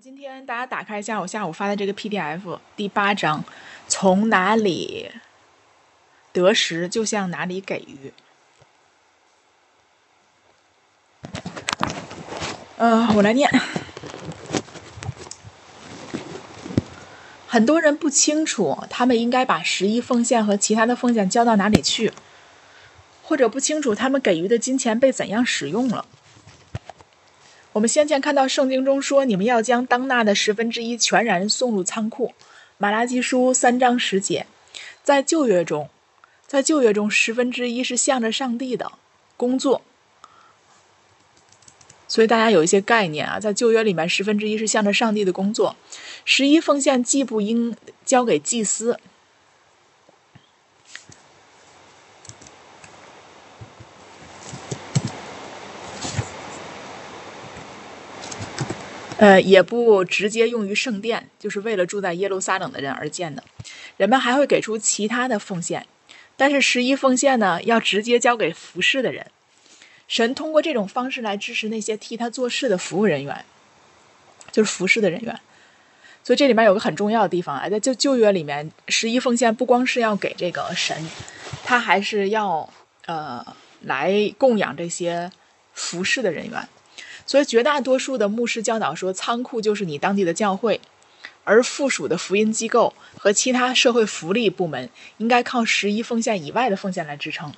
今天大家打开一下我下午发的这个 PDF 第八章，从哪里得食就向哪里给予。呃，我来念。很多人不清楚他们应该把十一奉献和其他的奉献交到哪里去，或者不清楚他们给予的金钱被怎样使用了。我们先前看到圣经中说，你们要将当纳的十分之一全然送入仓库。马拉基书三章十节，在旧约中，在旧约中十分之一是向着上帝的工作，所以大家有一些概念啊，在旧约里面十分之一是向着上帝的工作。十一奉献既不应交给祭司。呃，也不直接用于圣殿，就是为了住在耶路撒冷的人而建的。人们还会给出其他的奉献，但是十一奉献呢，要直接交给服侍的人。神通过这种方式来支持那些替他做事的服务人员，就是服侍的人员。所以这里面有个很重要的地方啊，在旧旧约里面，十一奉献不光是要给这个神，他还是要呃来供养这些服侍的人员。所以，绝大多数的牧师教导说，仓库就是你当地的教会，而附属的福音机构和其他社会福利部门应该靠十一奉献以外的奉献来支撑。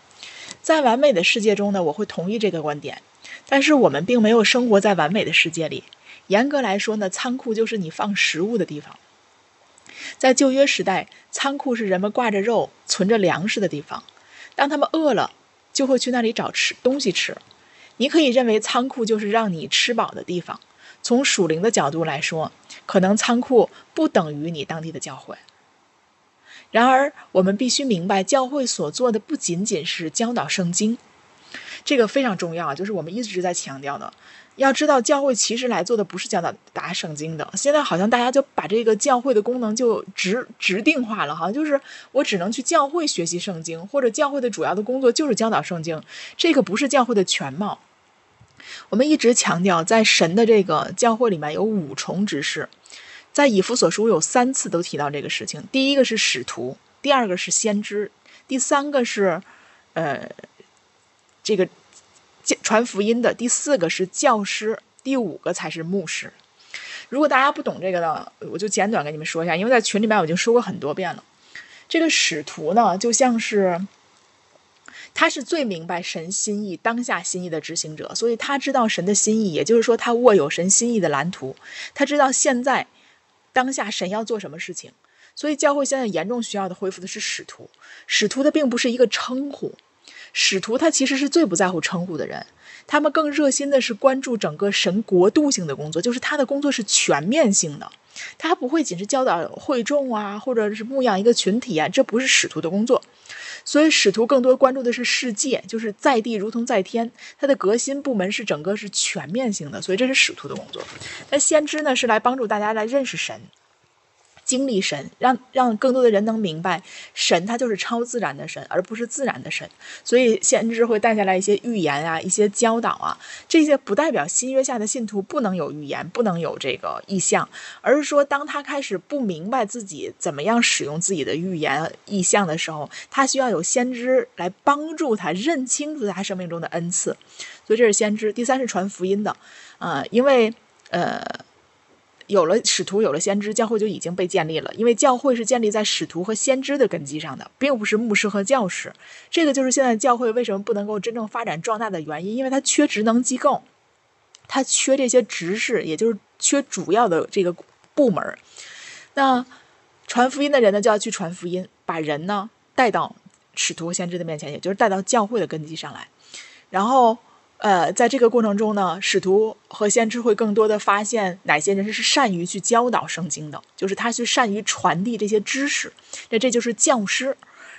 在完美的世界中呢，我会同意这个观点，但是我们并没有生活在完美的世界里。严格来说呢，仓库就是你放食物的地方。在旧约时代，仓库是人们挂着肉、存着粮食的地方，当他们饿了，就会去那里找吃东西吃。你可以认为仓库就是让你吃饱的地方。从属灵的角度来说，可能仓库不等于你当地的教会。然而，我们必须明白，教会所做的不仅仅是教导圣经，这个非常重要，就是我们一直在强调的。要知道，教会其实来做的不是教导大圣经的。现在好像大家就把这个教会的功能就直直定化了，好像就是我只能去教会学习圣经，或者教会的主要的工作就是教导圣经，这个不是教会的全貌。我们一直强调，在神的这个教会里面有五重职事，在以弗所书有三次都提到这个事情。第一个是使徒，第二个是先知，第三个是呃这个。传福音的第四个是教师，第五个才是牧师。如果大家不懂这个呢，我就简短跟你们说一下，因为在群里面我已经说过很多遍了。这个使徒呢，就像是他是最明白神心意、当下心意的执行者，所以他知道神的心意，也就是说他握有神心意的蓝图，他知道现在当下神要做什么事情。所以教会现在严重需要的恢复的是使徒。使徒的并不是一个称呼。使徒他其实是最不在乎称呼的人，他们更热心的是关注整个神国度性的工作，就是他的工作是全面性的，他不会仅是教导会众啊，或者是牧养一个群体啊，这不是使徒的工作。所以使徒更多关注的是世界，就是在地如同在天，它的革新部门是整个是全面性的，所以这是使徒的工作。那先知呢，是来帮助大家来认识神。经历神，让让更多的人能明白，神他就是超自然的神，而不是自然的神。所以先知会带下来一些预言啊，一些教导啊，这些不代表新约下的信徒不能有预言，不能有这个意象，而是说，当他开始不明白自己怎么样使用自己的预言意象的时候，他需要有先知来帮助他认清楚他生命中的恩赐。所以这是先知。第三是传福音的，啊，因为呃。有了使徒，有了先知，教会就已经被建立了。因为教会是建立在使徒和先知的根基上的，并不是牧师和教师。这个就是现在教会为什么不能够真正发展壮大的原因，因为它缺职能机构，它缺这些执事，也就是缺主要的这个部门。那传福音的人呢，就要去传福音，把人呢带到使徒和先知的面前，也就是带到教会的根基上来，然后。呃，在这个过程中呢，使徒和先知会更多的发现哪些人是善于去教导圣经的，就是他去善于传递这些知识，那这就是教师。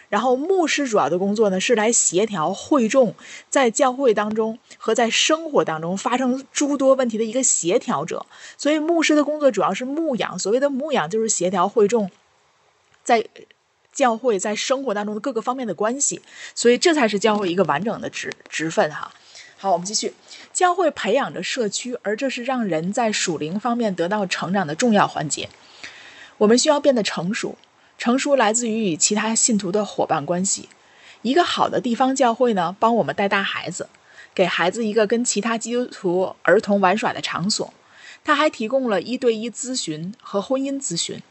然后牧师主要的工作呢，是来协调会众在教会当中和在生活当中发生诸多问题的一个协调者。所以牧师的工作主要是牧养，所谓的牧养就是协调会众在教会在生活当中的各个方面的关系。所以这才是教会一个完整的职职分哈。好，我们继续。教会培养着社区，而这是让人在属灵方面得到成长的重要环节。我们需要变得成熟，成熟来自于与其他信徒的伙伴关系。一个好的地方教会呢，帮我们带大孩子，给孩子一个跟其他基督徒儿童玩耍的场所。他还提供了一对一咨询和婚姻咨询。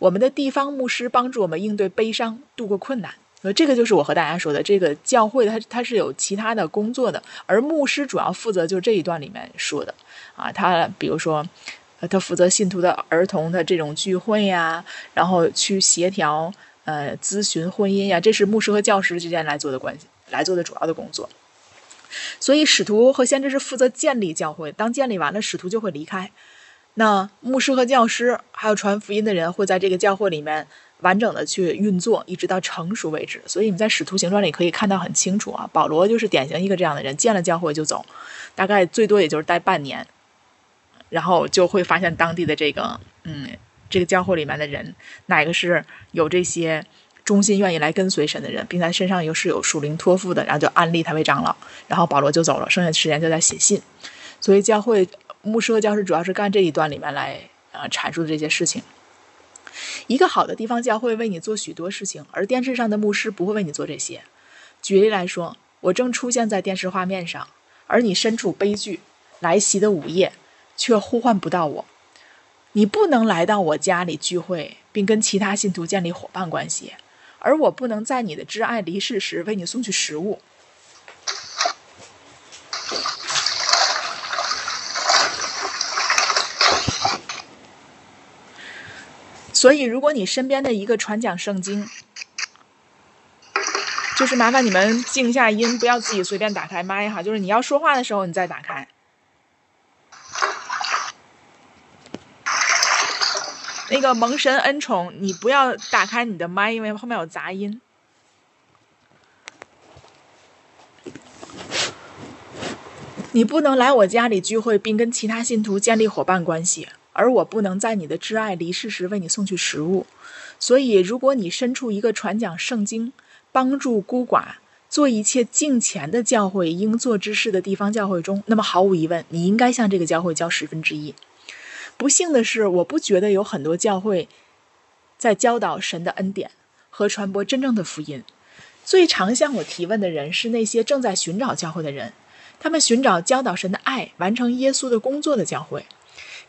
我们的地方牧师帮助我们应对悲伤，度过困难。呃，这个就是我和大家说的，这个教会它它是有其他的工作的，而牧师主要负责就是这一段里面说的啊，他比如说，他负责信徒的儿童的这种聚会呀，然后去协调呃咨询婚姻呀，这是牧师和教师之间来做的关系，来做的主要的工作。所以使徒和先知是负责建立教会，当建立完了，使徒就会离开，那牧师和教师还有传福音的人会在这个教会里面。完整的去运作，一直到成熟为止。所以你在《使徒行传》里可以看到很清楚啊，保罗就是典型一个这样的人，见了教会就走，大概最多也就是待半年，然后就会发现当地的这个，嗯，这个教会里面的人哪个是有这些忠心愿意来跟随神的人，并在身上又是有属灵托付的，然后就安立他为长老，然后保罗就走了，剩下的时间就在写信。所以教会牧师和教师主要是干这一段里面来呃阐述的这些事情。一个好的地方教会为你做许多事情，而电视上的牧师不会为你做这些。举例来说，我正出现在电视画面上，而你身处悲剧来袭的午夜，却呼唤不到我。你不能来到我家里聚会，并跟其他信徒建立伙伴关系，而我不能在你的挚爱离世时为你送去食物。所以，如果你身边的一个传讲圣经，就是麻烦你们静下音，不要自己随便打开麦哈。就是你要说话的时候，你再打开。那个蒙神恩宠，你不要打开你的麦，因为后面有杂音。你不能来我家里聚会，并跟其他信徒建立伙伴关系。而我不能在你的挚爱离世时为你送去食物，所以如果你身处一个传讲圣经、帮助孤寡、做一切敬虔的教会应做之事的地方教会中，那么毫无疑问，你应该向这个教会交十分之一。不幸的是，我不觉得有很多教会在教导神的恩典和传播真正的福音。最常向我提问的人是那些正在寻找教会的人，他们寻找教导神的爱、完成耶稣的工作的教会。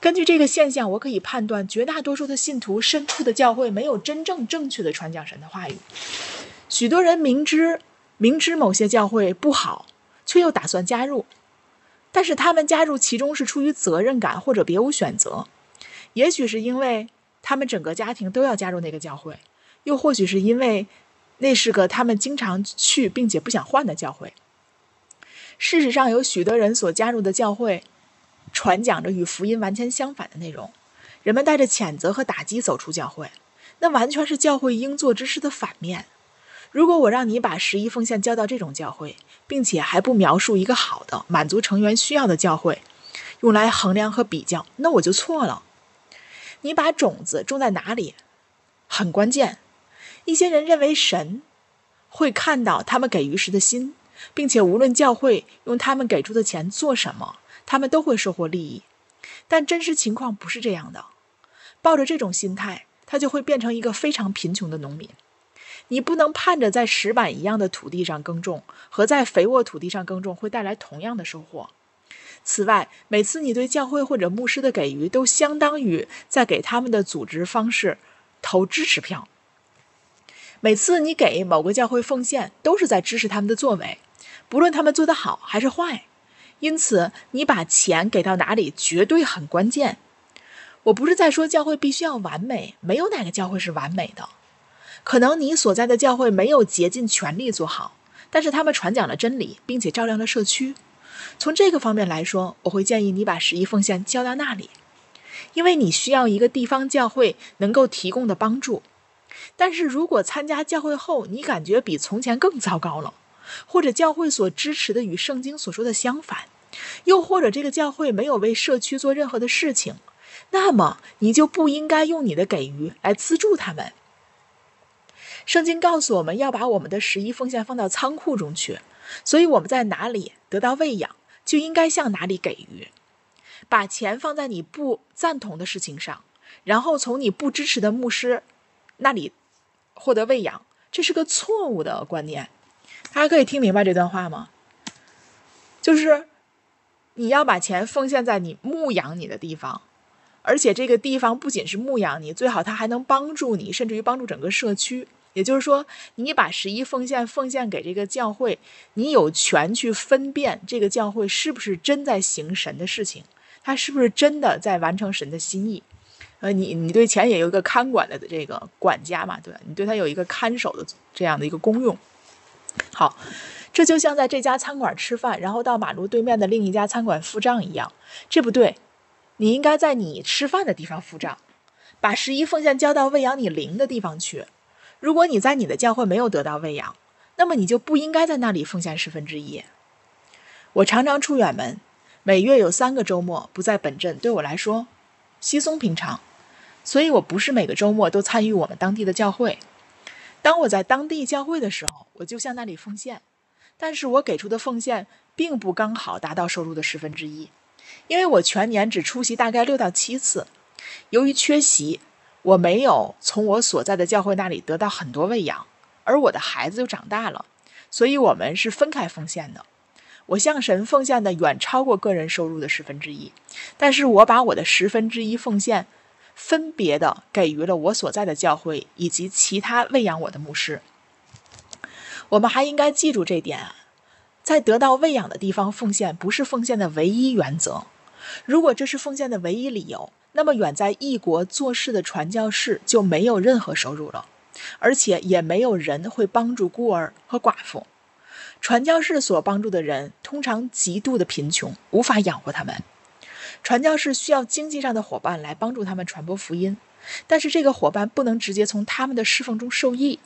根据这个现象，我可以判断，绝大多数的信徒身处的教会没有真正正确的传讲神的话语。许多人明知明知某些教会不好，却又打算加入，但是他们加入其中是出于责任感或者别无选择。也许是因为他们整个家庭都要加入那个教会，又或许是因为那是个他们经常去并且不想换的教会。事实上，有许多人所加入的教会。传讲着与福音完全相反的内容，人们带着谴责和打击走出教会，那完全是教会应做之事的反面。如果我让你把十一奉献交到这种教会，并且还不描述一个好的、满足成员需要的教会，用来衡量和比较，那我就错了。你把种子种在哪里，很关键。一些人认为神会看到他们给予时的心，并且无论教会用他们给出的钱做什么。他们都会收获利益，但真实情况不是这样的。抱着这种心态，他就会变成一个非常贫穷的农民。你不能盼着在石板一样的土地上耕种，和在肥沃土地上耕种会带来同样的收获。此外，每次你对教会或者牧师的给予，都相当于在给他们的组织方式投支持票。每次你给某个教会奉献，都是在支持他们的作为，不论他们做得好还是坏。因此，你把钱给到哪里绝对很关键。我不是在说教会必须要完美，没有哪个教会是完美的。可能你所在的教会没有竭尽全力做好，但是他们传讲了真理，并且照亮了社区。从这个方面来说，我会建议你把十一奉献交到那里，因为你需要一个地方教会能够提供的帮助。但是如果参加教会后，你感觉比从前更糟糕了。或者教会所支持的与圣经所说的相反，又或者这个教会没有为社区做任何的事情，那么你就不应该用你的给予来资助他们。圣经告诉我们要把我们的十一奉献放到仓库中去，所以我们在哪里得到喂养，就应该向哪里给予。把钱放在你不赞同的事情上，然后从你不支持的牧师那里获得喂养，这是个错误的观念。大家可以听明白这段话吗？就是你要把钱奉献在你牧养你的地方，而且这个地方不仅是牧养你，最好它还能帮助你，甚至于帮助整个社区。也就是说，你把十一奉献奉献给这个教会，你有权去分辨这个教会是不是真在行神的事情。他是不是真的在完成神的心意？呃，你你对钱也有一个看管的这个管家嘛，对吧？你对他有一个看守的这样的一个功用。好，这就像在这家餐馆吃饭，然后到马路对面的另一家餐馆付账一样，这不对。你应该在你吃饭的地方付账，把十一奉献交到喂养你灵的地方去。如果你在你的教会没有得到喂养，那么你就不应该在那里奉献十分之一。我常常出远门。每月有三个周末不在本镇，对我来说稀松平常，所以我不是每个周末都参与我们当地的教会。当我在当地教会的时候，我就向那里奉献，但是我给出的奉献并不刚好达到收入的十分之一，因为我全年只出席大概六到七次。由于缺席，我没有从我所在的教会那里得到很多喂养，而我的孩子又长大了，所以我们是分开奉献的。我向神奉献的远超过个人收入的十分之一，但是我把我的十分之一奉献分别的给予了我所在的教会以及其他喂养我的牧师。我们还应该记住这点，在得到喂养的地方奉献不是奉献的唯一原则。如果这是奉献的唯一理由，那么远在异国做事的传教士就没有任何收入了，而且也没有人会帮助孤儿和寡妇。传教士所帮助的人通常极度的贫穷，无法养活他们。传教士需要经济上的伙伴来帮助他们传播福音，但是这个伙伴不能直接从他们的侍奉中受益。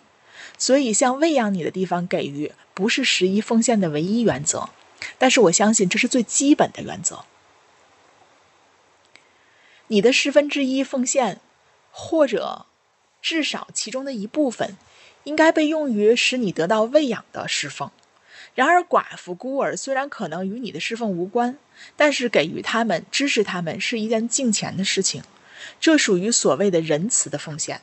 所以，向喂养你的地方给予不是十一奉献的唯一原则，但是我相信这是最基本的原则。你的十分之一奉献，或者至少其中的一部分，应该被用于使你得到喂养的侍奉。然而，寡妇孤儿虽然可能与你的侍奉无关，但是给予他们、支持他们是一件敬虔的事情，这属于所谓的仁慈的奉献。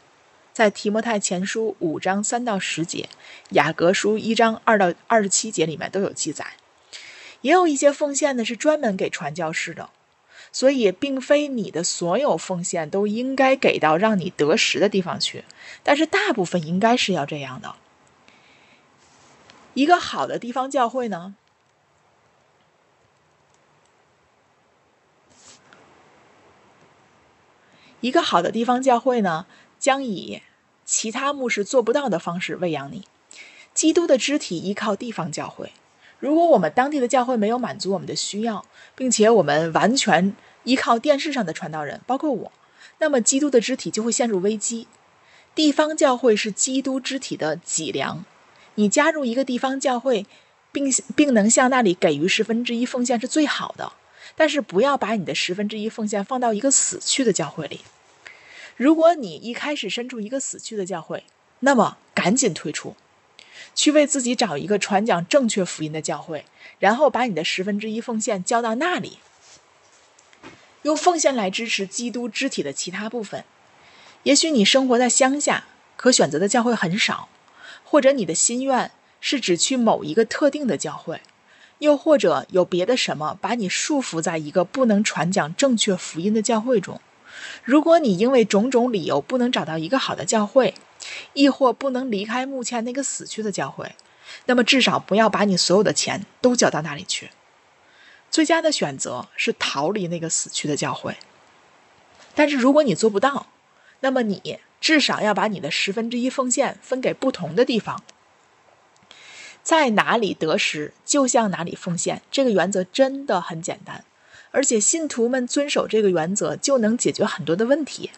在提摩太前书五章三到十节、雅各书一章二到二十七节里面都有记载。也有一些奉献呢是专门给传教士的，所以并非你的所有奉献都应该给到让你得食的地方去，但是大部分应该是要这样的。一个好的地方教会呢，一个好的地方教会呢，将以其他牧师做不到的方式喂养你。基督的肢体依靠地方教会。如果我们当地的教会没有满足我们的需要，并且我们完全依靠电视上的传道人，包括我，那么基督的肢体就会陷入危机。地方教会是基督肢体的脊梁。你加入一个地方教会，并并能向那里给予十分之一奉献是最好的，但是不要把你的十分之一奉献放到一个死去的教会里。如果你一开始身处一个死去的教会，那么赶紧退出，去为自己找一个传讲正确福音的教会，然后把你的十分之一奉献交到那里，用奉献来支持基督肢体的其他部分。也许你生活在乡下，可选择的教会很少。或者你的心愿是只去某一个特定的教会，又或者有别的什么把你束缚在一个不能传讲正确福音的教会中。如果你因为种种理由不能找到一个好的教会，亦或不能离开目前那个死去的教会，那么至少不要把你所有的钱都交到那里去。最佳的选择是逃离那个死去的教会。但是如果你做不到，那么你。至少要把你的十分之一奉献分给不同的地方，在哪里得食就向哪里奉献。这个原则真的很简单，而且信徒们遵守这个原则就能解决很多的问题。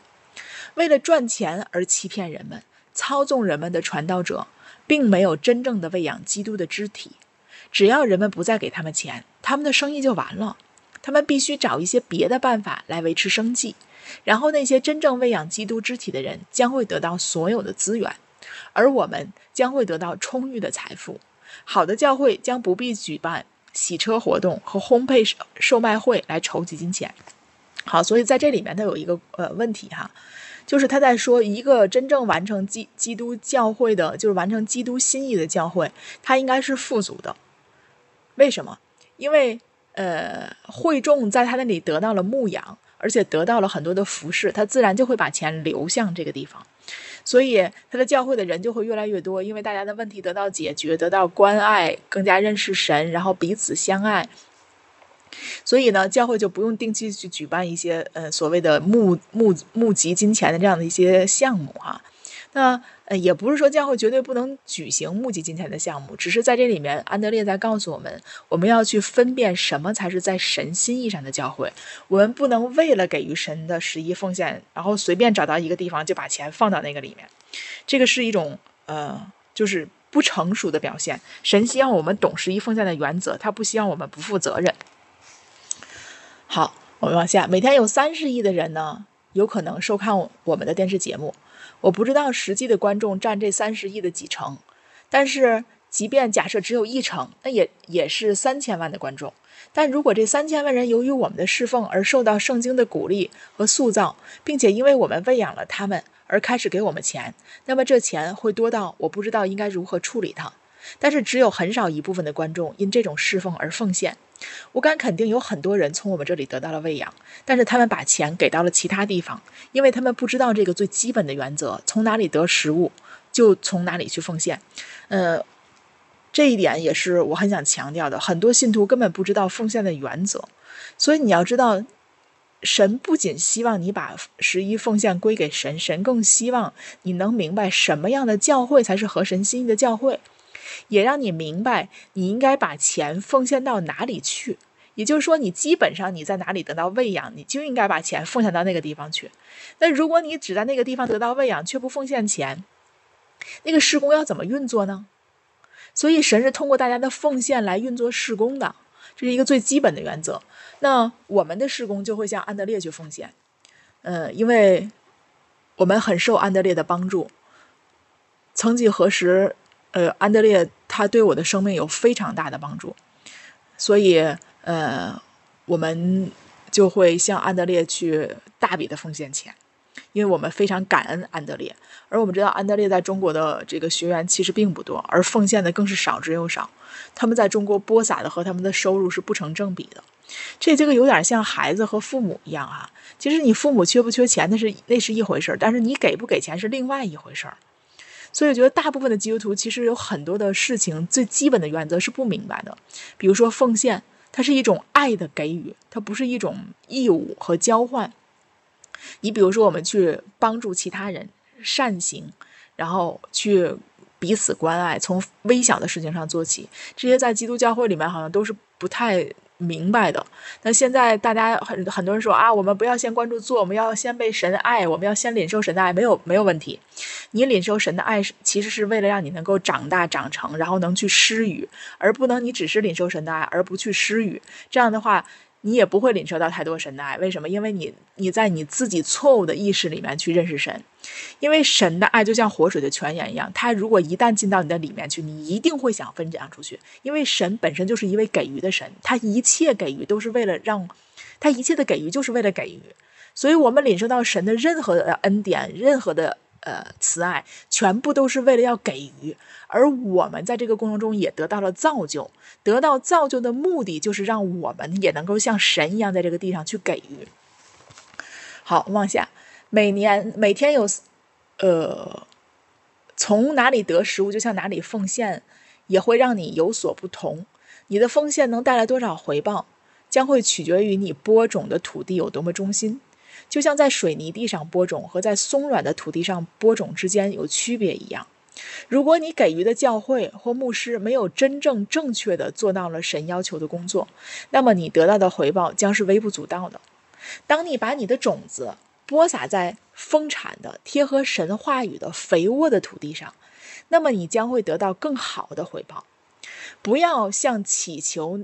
为了赚钱而欺骗人们、操纵人们的传道者，并没有真正的喂养基督的肢体。只要人们不再给他们钱，他们的生意就完了。他们必须找一些别的办法来维持生计。然后，那些真正喂养基督肢体的人将会得到所有的资源，而我们将会得到充裕的财富。好的教会将不必举办洗车活动和烘焙售卖会来筹集金钱。好，所以在这里面它有一个呃问题哈，就是他在说一个真正完成基基督教会的，就是完成基督心意的教会，它应该是富足的。为什么？因为呃会众在他那里得到了牧养，而且得到了很多的服饰，他自然就会把钱流向这个地方。所以，他的教会的人就会越来越多，因为大家的问题得到解决，得到关爱，更加认识神，然后彼此相爱。所以呢，教会就不用定期去举办一些呃所谓的募募募集金钱的这样的一些项目哈。那呃，也不是说教会绝对不能举行募集金钱的项目，只是在这里面，安德烈在告诉我们，我们要去分辨什么才是在神心意上的教会。我们不能为了给予神的十一奉献，然后随便找到一个地方就把钱放到那个里面，这个是一种呃，就是不成熟的表现。神希望我们懂十一奉献的原则，他不希望我们不负责任。好，我们往下，每天有三十亿的人呢，有可能收看我们的电视节目。我不知道实际的观众占这三十亿的几成，但是即便假设只有一成，那也也是三千万的观众。但如果这三千万人由于我们的侍奉而受到圣经的鼓励和塑造，并且因为我们喂养了他们而开始给我们钱，那么这钱会多到我不知道应该如何处理它。但是只有很少一部分的观众因这种侍奉而奉献。我敢肯定，有很多人从我们这里得到了喂养，但是他们把钱给到了其他地方，因为他们不知道这个最基本的原则：从哪里得食物，就从哪里去奉献。呃，这一点也是我很想强调的。很多信徒根本不知道奉献的原则，所以你要知道，神不仅希望你把十一奉献归给神，神更希望你能明白什么样的教会才是合神心意的教会。也让你明白，你应该把钱奉献到哪里去。也就是说，你基本上你在哪里得到喂养，你就应该把钱奉献到那个地方去。那如果你只在那个地方得到喂养，却不奉献钱，那个施工要怎么运作呢？所以，神是通过大家的奉献来运作施工的，这是一个最基本的原则。那我们的施工就会向安德烈去奉献，嗯，因为我们很受安德烈的帮助。曾几何时。呃，安德烈他对我的生命有非常大的帮助，所以呃，我们就会向安德烈去大笔的奉献钱，因为我们非常感恩安德烈。而我们知道，安德烈在中国的这个学员其实并不多，而奉献的更是少之又少。他们在中国播撒的和他们的收入是不成正比的。这这个有点像孩子和父母一样啊。其实你父母缺不缺钱那是那是一回事儿，但是你给不给钱是另外一回事儿。所以我觉得大部分的基督徒其实有很多的事情，最基本的原则是不明白的。比如说奉献，它是一种爱的给予，它不是一种义务和交换。你比如说，我们去帮助其他人，善行，然后去彼此关爱，从微小的事情上做起，这些在基督教会里面好像都是不太。明白的。那现在大家很很多人说啊，我们不要先关注做，我们要先被神爱，我们要先领受神的爱，没有没有问题。你领受神的爱其实是为了让你能够长大长成，然后能去施予，而不能你只是领受神的爱而不去施予。这样的话。你也不会领受到太多神的爱，为什么？因为你你在你自己错误的意识里面去认识神，因为神的爱就像活水的泉源一样，它如果一旦进到你的里面去，你一定会想分享出去，因为神本身就是一位给予的神，他一切给予都是为了让，他一切的给予就是为了给予，所以我们领受到神的任何的恩典，任何的。呃，慈爱全部都是为了要给予，而我们在这个过程中也得到了造就。得到造就的目的就是让我们也能够像神一样，在这个地上去给予。好，往下，每年每天有，呃，从哪里得食物就向哪里奉献，也会让你有所不同。你的奉献能带来多少回报，将会取决于你播种的土地有多么忠心。就像在水泥地上播种和在松软的土地上播种之间有区别一样，如果你给予的教会或牧师没有真正正确的做到了神要求的工作，那么你得到的回报将是微不足道的。当你把你的种子播撒在丰产的、贴合神话语的肥沃的土地上，那么你将会得到更好的回报。不要向祈求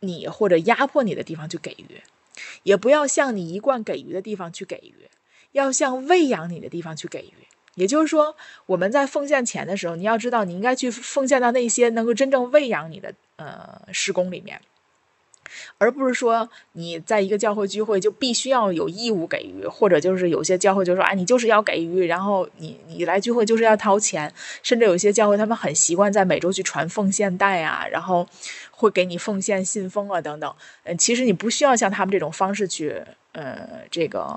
你或者压迫你的地方去给予。也不要向你一贯给予的地方去给予，要向喂养你的地方去给予。也就是说，我们在奉献钱的时候，你要知道，你应该去奉献到那些能够真正喂养你的呃施工里面。而不是说你在一个教会聚会就必须要有义务给予，或者就是有些教会就说，哎，你就是要给予，然后你你来聚会就是要掏钱，甚至有些教会他们很习惯在每周去传奉献袋啊，然后会给你奉献信封啊等等。嗯，其实你不需要像他们这种方式去，呃，这个。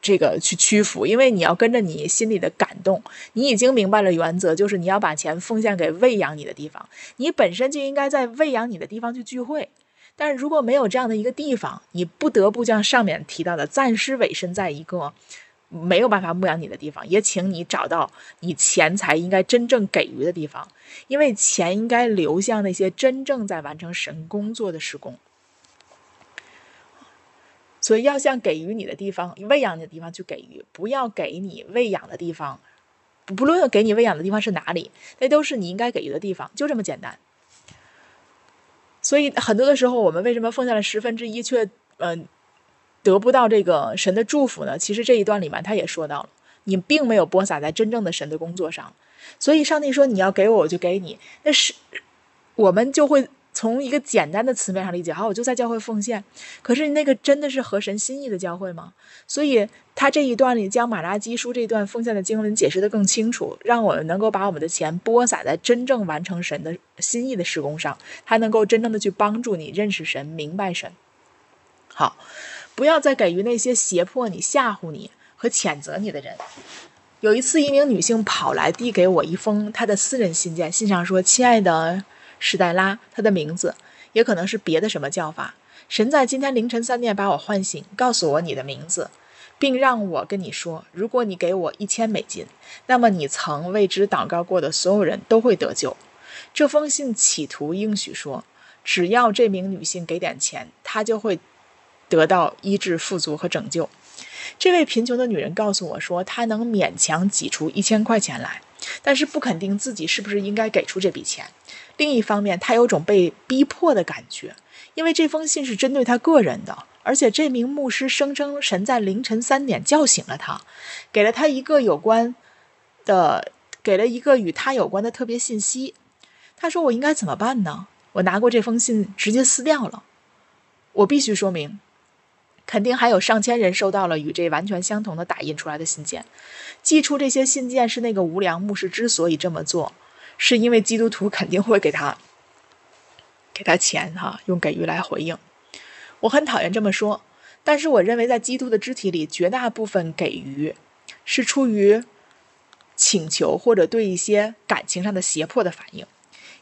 这个去屈服，因为你要跟着你心里的感动，你已经明白了原则，就是你要把钱奉献给喂养你的地方，你本身就应该在喂养你的地方去聚会。但是如果没有这样的一个地方，你不得不将上面提到的暂时委身在一个没有办法牧养你的地方，也请你找到你钱财应该真正给予的地方，因为钱应该流向那些真正在完成神工作的施工。所以要向给予你的地方、喂养你的地方去给予，不要给你喂养的地方，不论给你喂养的地方是哪里，那都是你应该给予的地方，就这么简单。所以很多的时候，我们为什么奉献了十分之一，却嗯得不到这个神的祝福呢？其实这一段里面他也说到了，你并没有播撒在真正的神的工作上。所以上帝说你要给我，我就给你，那是我们就会。从一个简单的词面上理解，好，我就在教会奉献。可是那个真的是合神心意的教会吗？所以他这一段里将马拉基书这段奉献的经文解释的更清楚，让我们能够把我们的钱播撒在真正完成神的心意的施工上，他能够真正的去帮助你认识神、明白神。好，不要再给予那些胁迫你、吓唬你和谴责你的人。有一次，一名女性跑来递给我一封她的私人信件，信上说：“亲爱的。”史黛拉，她的名字也可能是别的什么叫法。神在今天凌晨三点把我唤醒，告诉我你的名字，并让我跟你说：如果你给我一千美金，那么你曾为之祷告过的所有人都会得救。这封信企图应许说，只要这名女性给点钱，她就会得到医治、富足和拯救。这位贫穷的女人告诉我说，她能勉强挤出一千块钱来，但是不肯定自己是不是应该给出这笔钱。另一方面，他有种被逼迫的感觉，因为这封信是针对他个人的，而且这名牧师声称神在凌晨三点叫醒了他，给了他一个有关的，给了一个与他有关的特别信息。他说：“我应该怎么办呢？”我拿过这封信，直接撕掉了。我必须说明，肯定还有上千人收到了与这完全相同的打印出来的信件。寄出这些信件是那个无良牧师之所以这么做。是因为基督徒肯定会给他给他钱哈，用给予来回应。我很讨厌这么说，但是我认为在基督的肢体里，绝大部分给予是出于请求或者对一些感情上的胁迫的反应。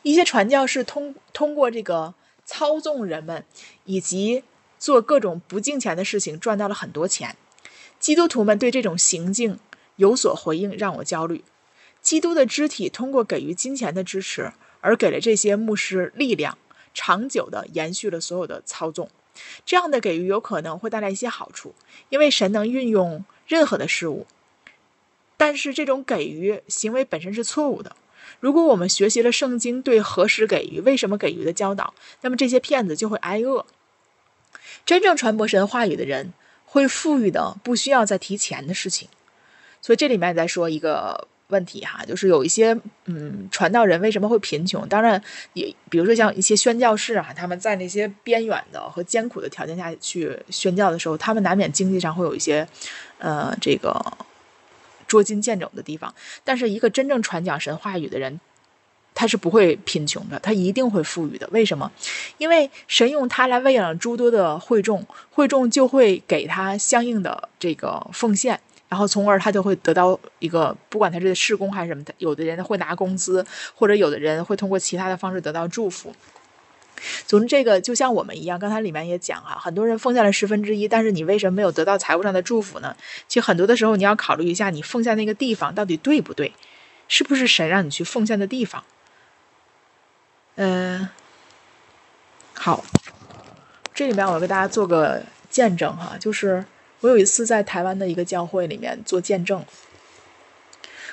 一些传教士通通过这个操纵人们以及做各种不敬钱的事情赚到了很多钱。基督徒们对这种行径有所回应，让我焦虑。基督的肢体通过给予金钱的支持，而给了这些牧师力量，长久的延续了所有的操纵。这样的给予有可能会带来一些好处，因为神能运用任何的事物。但是这种给予行为本身是错误的。如果我们学习了圣经对何时给予、为什么给予的教导，那么这些骗子就会挨饿。真正传播神话语的人会富裕的，不需要再提钱的事情。所以这里面在说一个。问题哈，就是有一些嗯，传道人为什么会贫穷？当然也，比如说像一些宣教士啊，他们在那些边远的和艰苦的条件下去宣教的时候，他们难免经济上会有一些呃这个捉襟见肘的地方。但是一个真正传讲神话语的人，他是不会贫穷的，他一定会富裕的。为什么？因为神用他来喂养诸多的会众，会众就会给他相应的这个奉献。然后，从而他就会得到一个，不管他是施工还是什么的，有的人会拿工资，或者有的人会通过其他的方式得到祝福。总之，这个就像我们一样，刚才里面也讲哈，很多人奉献了十分之一，但是你为什么没有得到财务上的祝福呢？其实很多的时候，你要考虑一下，你奉献那个地方到底对不对，是不是神让你去奉献的地方？嗯，好，这里面我给大家做个见证哈，就是。我有一次在台湾的一个教会里面做见证，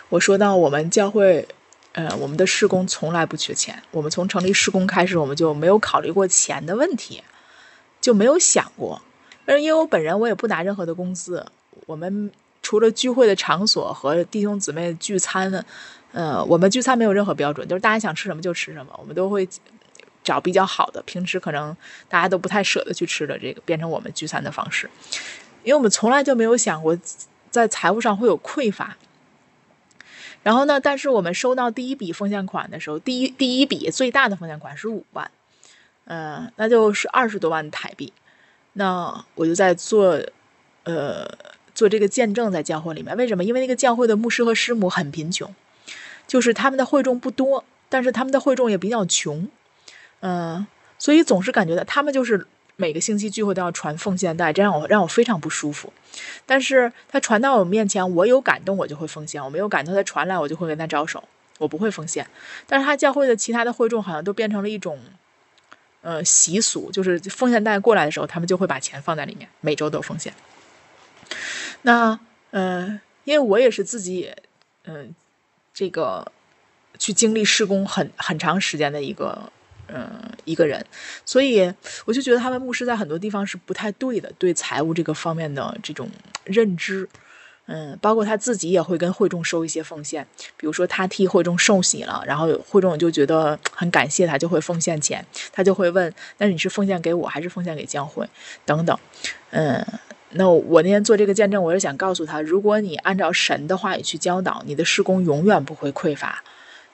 我说到我们教会，呃，我们的施工从来不缺钱。我们从成立施工开始，我们就没有考虑过钱的问题，就没有想过。而因为我本人我也不拿任何的工资，我们除了聚会的场所和弟兄姊妹聚餐，呃，我们聚餐没有任何标准，就是大家想吃什么就吃什么，我们都会找比较好的，平时可能大家都不太舍得去吃的这个，变成我们聚餐的方式，因为我们从来就没有想过在财务上会有匮乏。然后呢？但是我们收到第一笔奉献款的时候，第一第一笔最大的奉献款是五万，嗯，那就是二十多万台币。那我就在做，呃，做这个见证在教会里面。为什么？因为那个教会的牧师和师母很贫穷，就是他们的会众不多，但是他们的会众也比较穷，嗯，所以总是感觉到他们就是。每个星期聚会都要传奉献袋，这让我让我非常不舒服。但是他传到我面前，我有感动，我就会奉献；我没有感动，他传来，我就会跟他招手，我不会奉献。但是他教会的其他的会众好像都变成了一种，呃，习俗，就是奉献袋过来的时候，他们就会把钱放在里面，每周都奉献。那，呃，因为我也是自己，嗯，这个去经历施工很很长时间的一个。嗯，一个人，所以我就觉得他们牧师在很多地方是不太对的，对财务这个方面的这种认知，嗯，包括他自己也会跟会众收一些奉献，比如说他替会众受洗了，然后会众就觉得很感谢他，就会奉献钱，他就会问，那你是奉献给我还是奉献给教会等等，嗯，那我那天做这个见证，我是想告诉他，如果你按照神的话语去教导，你的施工永远不会匮乏，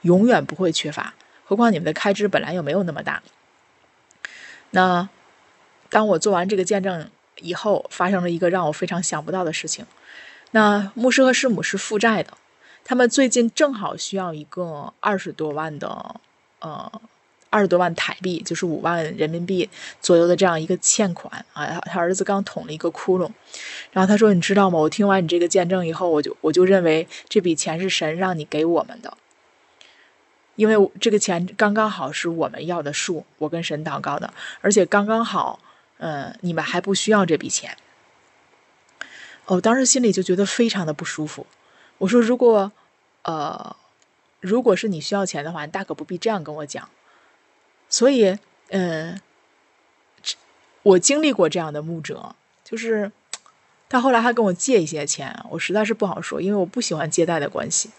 永远不会缺乏。何况你们的开支本来又没有那么大。那当我做完这个见证以后，发生了一个让我非常想不到的事情。那牧师和师母是负债的，他们最近正好需要一个二十多万的，呃，二十多万台币，就是五万人民币左右的这样一个欠款啊。他儿子刚捅了一个窟窿，然后他说：“你知道吗？我听完你这个见证以后，我就我就认为这笔钱是神让你给我们的。”因为这个钱刚刚好是我们要的数，我跟神祷告的，而且刚刚好，嗯，你们还不需要这笔钱。我当时心里就觉得非常的不舒服。我说，如果，呃，如果是你需要钱的话，你大可不必这样跟我讲。所以，嗯，我经历过这样的牧者，就是他后来还跟我借一些钱，我实在是不好说，因为我不喜欢借贷的关系。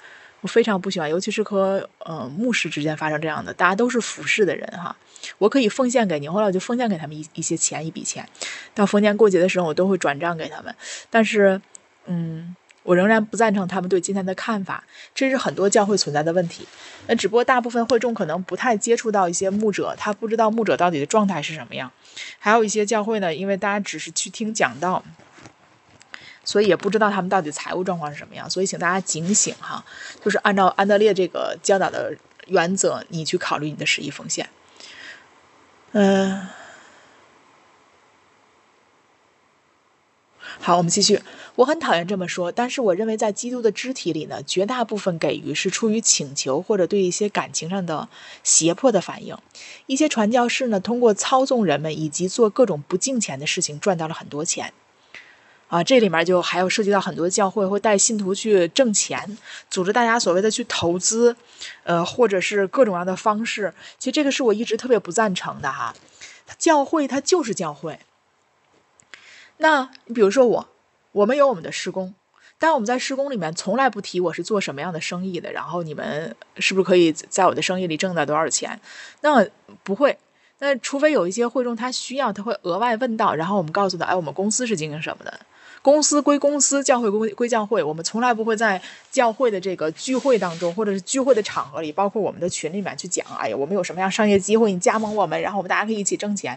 我非常不喜欢，尤其是和呃牧师之间发生这样的，大家都是服侍的人哈。我可以奉献给你，后来我就奉献给他们一一些钱，一笔钱。到逢年过节的时候，我都会转账给他们。但是，嗯，我仍然不赞成他们对今天的看法，这是很多教会存在的问题。那只不过大部分会众可能不太接触到一些牧者，他不知道牧者到底的状态是什么样。还有一些教会呢，因为大家只是去听讲道。所以也不知道他们到底财务状况是什么样，所以请大家警醒哈，就是按照安德烈这个教导的原则，你去考虑你的十亿奉献。嗯，好，我们继续。我很讨厌这么说，但是我认为在基督的肢体里呢，绝大部分给予是出于请求或者对一些感情上的胁迫的反应。一些传教士呢，通过操纵人们以及做各种不敬钱的事情，赚到了很多钱。啊，这里面就还有涉及到很多教会会带信徒去挣钱，组织大家所谓的去投资，呃，或者是各种各样的方式。其实这个是我一直特别不赞成的哈。教会它就是教会。那你比如说我，我们有我们的施工，但我们在施工里面从来不提我是做什么样的生意的，然后你们是不是可以在我的生意里挣到多少钱？那不会。那除非有一些会众他需要，他会额外问到，然后我们告诉他，哎，我们公司是经营什么的。公司归公司，教会归归教会。我们从来不会在教会的这个聚会当中，或者是聚会的场合里，包括我们的群里面去讲。哎呀，我们有什么样商业机会，你加盟我们，然后我们大家可以一起挣钱。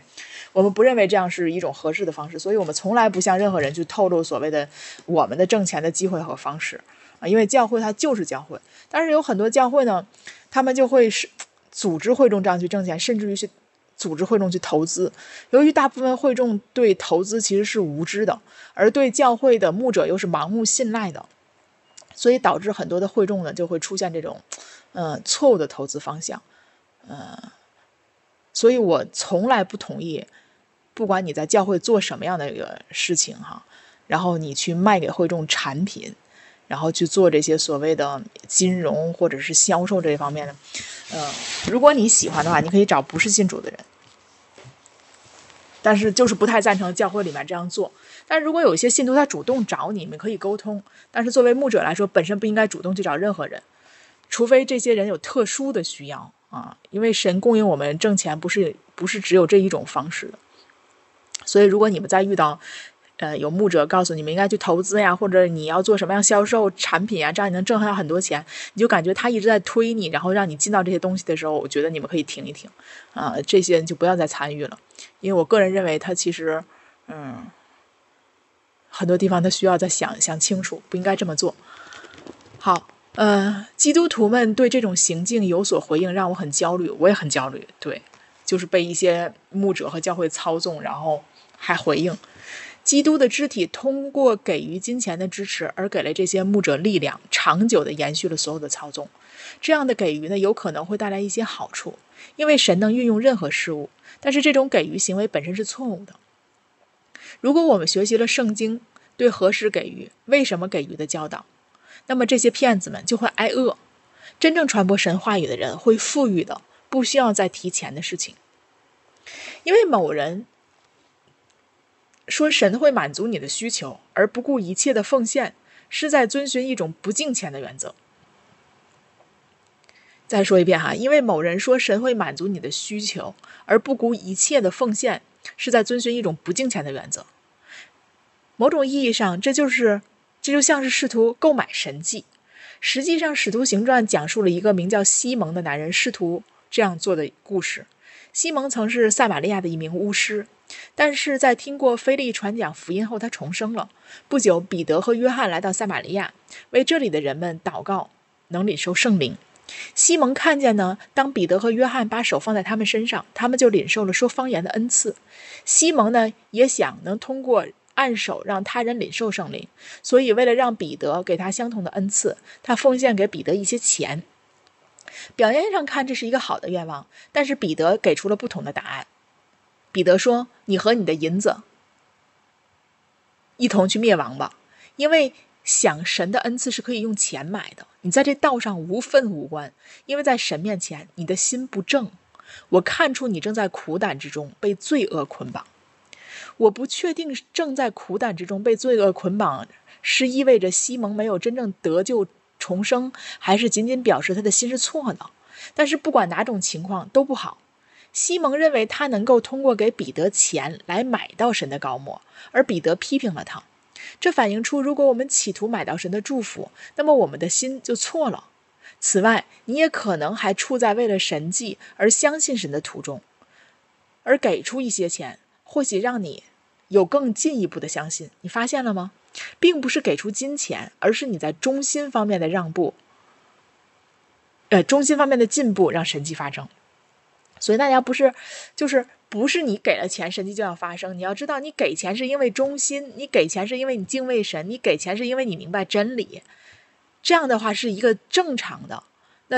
我们不认为这样是一种合适的方式，所以我们从来不向任何人去透露所谓的我们的挣钱的机会和方式啊。因为教会它就是教会，但是有很多教会呢，他们就会是组织会众这样去挣钱，甚至于是。组织会众去投资，由于大部分会众对投资其实是无知的，而对教会的牧者又是盲目信赖的，所以导致很多的会众呢就会出现这种，呃，错误的投资方向，呃，所以我从来不同意，不管你在教会做什么样的一个事情哈，然后你去卖给会众产品，然后去做这些所谓的金融或者是销售这一方面的。嗯，如果你喜欢的话，你可以找不是信主的人，但是就是不太赞成教会里面这样做。但如果有一些信徒他主动找你，你们可以沟通。但是作为牧者来说，本身不应该主动去找任何人，除非这些人有特殊的需要啊。因为神供应我们挣钱，不是不是只有这一种方式的。所以，如果你们在遇到，呃，有牧者告诉你们应该去投资呀，或者你要做什么样销售产品呀，这样你能挣下很多钱，你就感觉他一直在推你，然后让你进到这些东西的时候，我觉得你们可以停一停，啊，这些就不要再参与了，因为我个人认为他其实，嗯，很多地方他需要再想想清楚，不应该这么做。好，呃，基督徒们对这种行径有所回应，让我很焦虑，我也很焦虑，对，就是被一些牧者和教会操纵，然后还回应。基督的肢体通过给予金钱的支持，而给了这些牧者力量，长久的延续了所有的操纵。这样的给予呢，有可能会带来一些好处，因为神能运用任何事物。但是这种给予行为本身是错误的。如果我们学习了圣经对何时给予、为什么给予的教导，那么这些骗子们就会挨饿。真正传播神话语的人会富裕的，不需要再提钱的事情，因为某人。说神会满足你的需求，而不顾一切的奉献，是在遵循一种不敬钱的原则。再说一遍哈，因为某人说神会满足你的需求，而不顾一切的奉献，是在遵循一种不敬钱的原则。某种意义上，这就是这就像是试图购买神迹。实际上，《使徒行传》讲述了一个名叫西蒙的男人试图这样做的故事。西蒙曾是撒玛利亚的一名巫师。但是在听过菲利传讲福音后，他重生了。不久，彼得和约翰来到撒玛利亚，为这里的人们祷告，能领受圣灵。西蒙看见呢，当彼得和约翰把手放在他们身上，他们就领受了说方言的恩赐。西蒙呢，也想能通过按手让他人领受圣灵，所以为了让彼得给他相同的恩赐，他奉献给彼得一些钱。表面上看这是一个好的愿望，但是彼得给出了不同的答案。彼得说：“你和你的银子一同去灭亡吧，因为想神的恩赐是可以用钱买的。你在这道上无份无关，因为在神面前你的心不正。我看出你正在苦胆之中被罪恶捆绑。我不确定正在苦胆之中被罪恶捆绑是意味着西蒙没有真正得救重生，还是仅仅表示他的心是错的。但是不管哪种情况都不好。”西蒙认为他能够通过给彼得钱来买到神的高莫，而彼得批评了他。这反映出，如果我们企图买到神的祝福，那么我们的心就错了。此外，你也可能还处在为了神迹而相信神的途中，而给出一些钱，或许让你有更进一步的相信。你发现了吗？并不是给出金钱，而是你在中心方面的让步，呃，中心方面的进步，让神迹发生。所以大家不是，就是不是你给了钱，神迹就要发生。你要知道，你给钱是因为忠心，你给钱是因为你敬畏神，你给钱是因为你明白真理。这样的话是一个正常的。那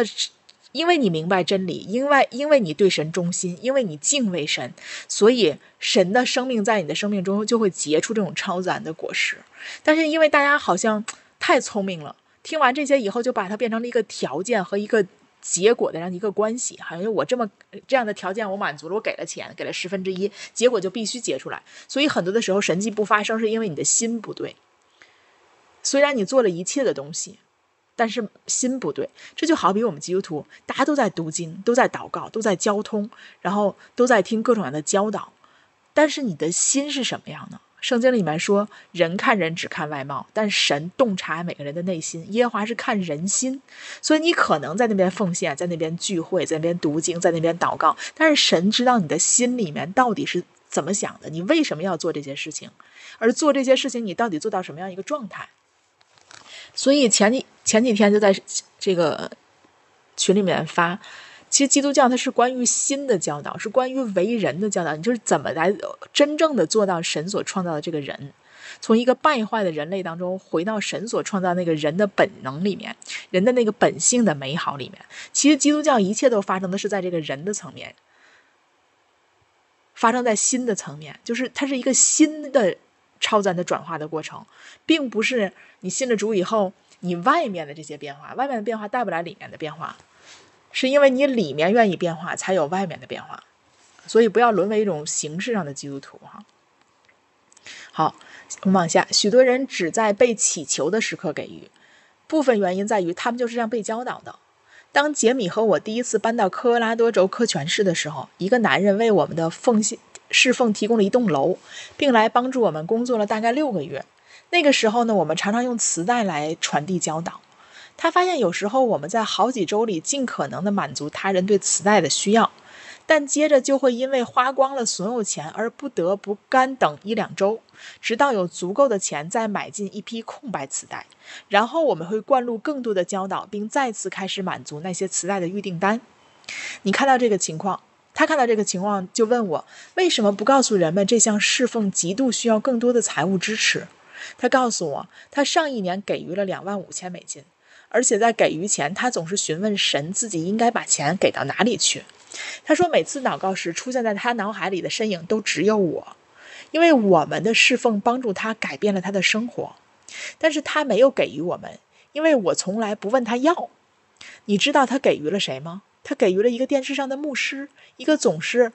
因为你明白真理，因为因为你对神忠心，因为你敬畏神，所以神的生命在你的生命中就会结出这种超自然的果实。但是因为大家好像太聪明了，听完这些以后就把它变成了一个条件和一个。结果的这样一个关系，好像我这么这样的条件我满足了，我给了钱，给了十分之一，结果就必须结出来。所以很多的时候神迹不发生，是因为你的心不对。虽然你做了一切的东西，但是心不对。这就好比我们基督徒，大家都在读经，都在祷告，都在交通，然后都在听各种各样的教导，但是你的心是什么样呢？圣经里面说，人看人只看外貌，但神洞察每个人的内心。耶和华是看人心，所以你可能在那边奉献，在那边聚会，在那边读经，在那边祷告，但是神知道你的心里面到底是怎么想的，你为什么要做这些事情，而做这些事情你到底做到什么样一个状态？所以前几前几天就在这个群里面发。其实基督教它是关于心的教导，是关于为人的教导。你就是怎么来真正的做到神所创造的这个人，从一个败坏的人类当中回到神所创造那个人的本能里面，人的那个本性的美好里面。其实基督教一切都发生的是在这个人的层面，发生在心的层面，就是它是一个新的超自然的转化的过程，并不是你信了主以后，你外面的这些变化，外面的变化带不来里面的变化。是因为你里面愿意变化，才有外面的变化，所以不要沦为一种形式上的基督徒哈。好，我们往下，许多人只在被祈求的时刻给予，部分原因在于他们就是这样被教导的。当杰米和我第一次搬到科罗拉多州科泉市的时候，一个男人为我们的奉献侍奉提供了一栋楼，并来帮助我们工作了大概六个月。那个时候呢，我们常常用磁带来传递教导。他发现有时候我们在好几周里尽可能的满足他人对磁带的需要。但接着就会因为花光了所有钱而不得不干等一两周，直到有足够的钱再买进一批空白磁带，然后我们会灌入更多的教导，并再次开始满足那些磁带的预订单。你看到这个情况，他看到这个情况就问我为什么不告诉人们这项侍奉极度需要更多的财务支持？他告诉我，他上一年给予了两万五千美金，而且在给予前，他总是询问神自己应该把钱给到哪里去。他说，每次祷告时出现在他脑海里的身影都只有我，因为我们的侍奉帮助他改变了他的生活。但是他没有给予我们，因为我从来不问他要。你知道他给予了谁吗？他给予了一个电视上的牧师，一个总是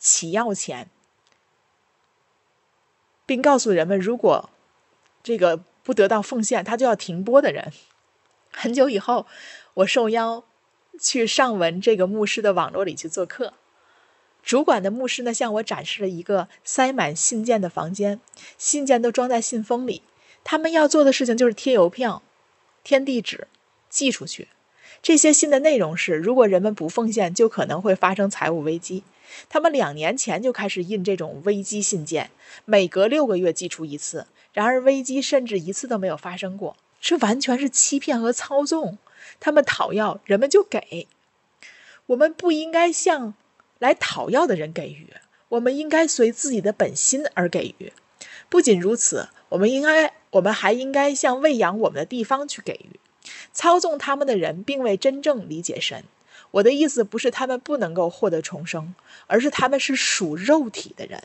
起要钱，并告诉人们如果这个不得到奉献，他就要停播的人。很久以后，我受邀。去上文这个牧师的网络里去做客，主管的牧师呢向我展示了一个塞满信件的房间，信件都装在信封里。他们要做的事情就是贴邮票、填地址、寄出去。这些信的内容是：如果人们不奉献，就可能会发生财务危机。他们两年前就开始印这种危机信件，每隔六个月寄出一次。然而危机甚至一次都没有发生过，这完全是欺骗和操纵。他们讨要，人们就给。我们不应该向来讨要的人给予，我们应该随自己的本心而给予。不仅如此，我们应该，我们还应该向喂养我们的地方去给予。操纵他们的人并未真正理解神。我的意思不是他们不能够获得重生，而是他们是属肉体的人。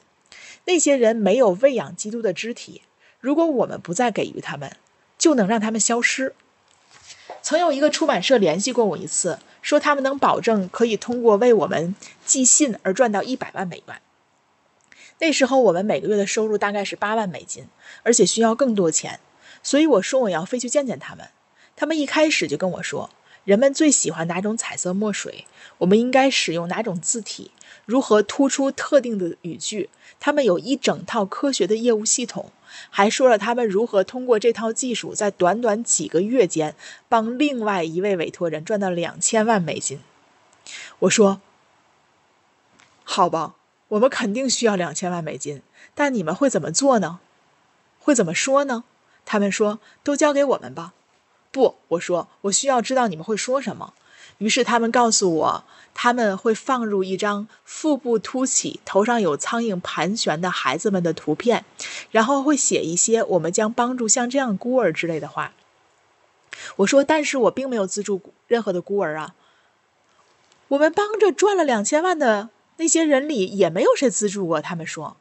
那些人没有喂养基督的肢体。如果我们不再给予他们，就能让他们消失。曾有一个出版社联系过我一次，说他们能保证可以通过为我们寄信而赚到一百万美元。那时候我们每个月的收入大概是八万美金，而且需要更多钱，所以我说我要飞去见见他们。他们一开始就跟我说，人们最喜欢哪种彩色墨水，我们应该使用哪种字体，如何突出特定的语句。他们有一整套科学的业务系统。还说了他们如何通过这套技术，在短短几个月间，帮另外一位委托人赚到两千万美金。我说：“好吧，我们肯定需要两千万美金，但你们会怎么做呢？会怎么说呢？”他们说：“都交给我们吧。”不，我说：“我需要知道你们会说什么。”于是他们告诉我，他们会放入一张腹部凸起、头上有苍蝇盘旋的孩子们的图片，然后会写一些“我们将帮助像这样孤儿”之类的话。我说：“但是我并没有资助任何的孤儿啊。我们帮着赚了两千万的那些人里，也没有谁资助过。”他们说：“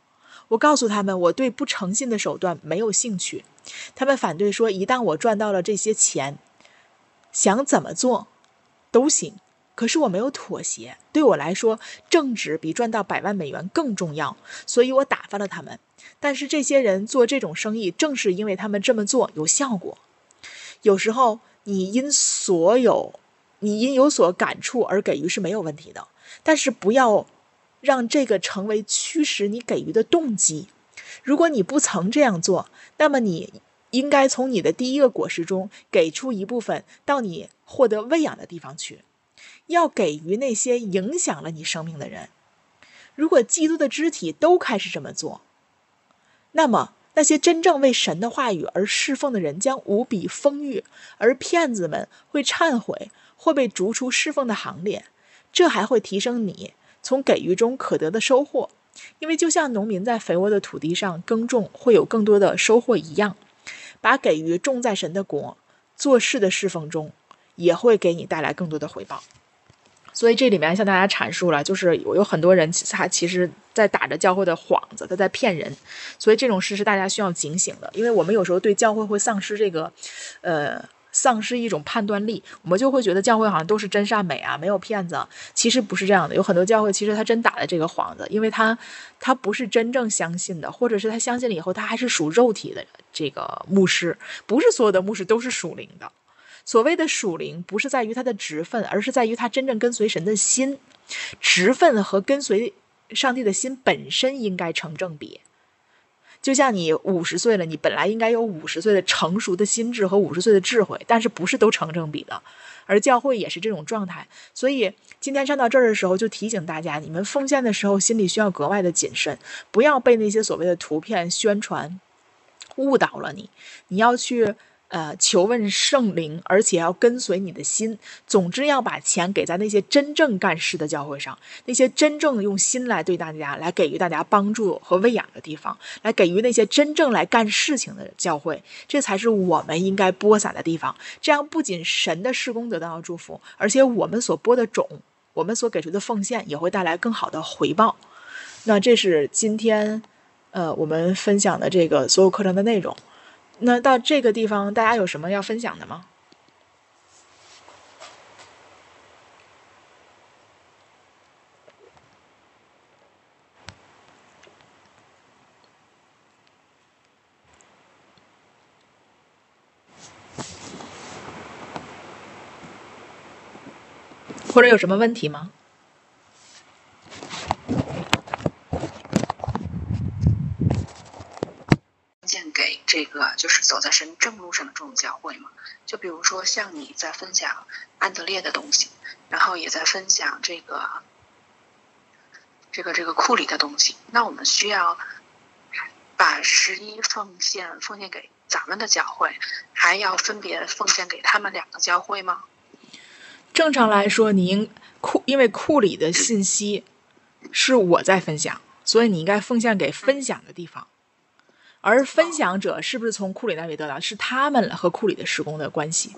我告诉他们，我对不诚信的手段没有兴趣。他们反对说，一旦我赚到了这些钱，想怎么做？”都行，可是我没有妥协。对我来说，正直比赚到百万美元更重要，所以我打发了他们。但是这些人做这种生意，正是因为他们这么做有效果。有时候，你因所有，你因有所感触而给予是没有问题的，但是不要让这个成为驱使你给予的动机。如果你不曾这样做，那么你。应该从你的第一个果实中给出一部分到你获得喂养的地方去，要给予那些影响了你生命的人。如果基督的肢体都开始这么做，那么那些真正为神的话语而侍奉的人将无比丰裕，而骗子们会忏悔或被逐出侍奉的行列。这还会提升你从给予中可得的收获，因为就像农民在肥沃的土地上耕种会有更多的收获一样。把给予种在神的国做事的侍奉中，也会给你带来更多的回报。所以这里面向大家阐述了，就是有有很多人他其实在打着教会的幌子，他在骗人。所以这种事是大家需要警醒的，因为我们有时候对教会会丧失这个，呃，丧失一种判断力，我们就会觉得教会好像都是真善美啊，没有骗子。其实不是这样的，有很多教会其实他真打的这个幌子，因为他他不是真正相信的，或者是他相信了以后，他还是属肉体的这个牧师，不是所有的牧师都是属灵的。所谓的属灵，不是在于他的职分，而是在于他真正跟随神的心。职分和跟随上帝的心本身应该成正比。就像你五十岁了，你本来应该有五十岁的成熟的心智和五十岁的智慧，但是不是都成正比的。而教会也是这种状态，所以今天上到这儿的时候，就提醒大家，你们奉献的时候心里需要格外的谨慎，不要被那些所谓的图片宣传误导了你。你要去。呃，求问圣灵，而且要跟随你的心。总之，要把钱给在那些真正干事的教会上，那些真正用心来对大家、来给予大家帮助和喂养的地方，来给予那些真正来干事情的教会，这才是我们应该播撒的地方。这样，不仅神的事工得到了祝福，而且我们所播的种，我们所给出的奉献，也会带来更好的回报。那这是今天，呃，我们分享的这个所有课程的内容。那到这个地方，大家有什么要分享的吗？或者有什么问题吗？这个就是走在神正路上的这种教会嘛，就比如说像你在分享安德烈的东西，然后也在分享这个这个这个库里的东西，那我们需要把十一奉献奉献给咱们的教会，还要分别奉献给他们两个教会吗？正常来说，你应库因为库里的信息是我在分享，所以你应该奉献给分享的地方。而分享者是不是从库里那里得到？是他们和库里的施工的关系。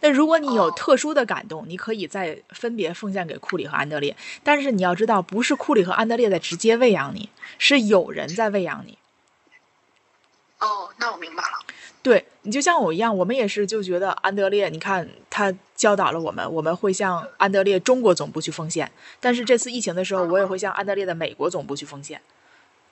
那如果你有特殊的感动，你可以再分别奉献给库里和安德烈。但是你要知道，不是库里和安德烈在直接喂养你，是有人在喂养你。哦，那我明白了。对你就像我一样，我们也是就觉得安德烈，你看他教导了我们，我们会向安德烈中国总部去奉献。但是这次疫情的时候，我也会向安德烈的美国总部去奉献。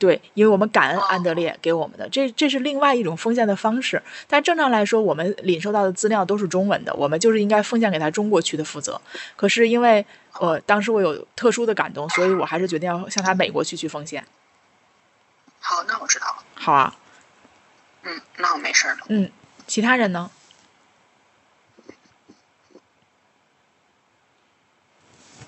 对，因为我们感恩安德烈给我们的，这这是另外一种奉献的方式。但正常来说，我们领受到的资料都是中文的，我们就是应该奉献给他中国区的负责。可是因为呃，当时我有特殊的感动，所以我还是决定要向他美国区去奉献。好，那我知道了。好啊。嗯，那我没事了。嗯，其他人呢？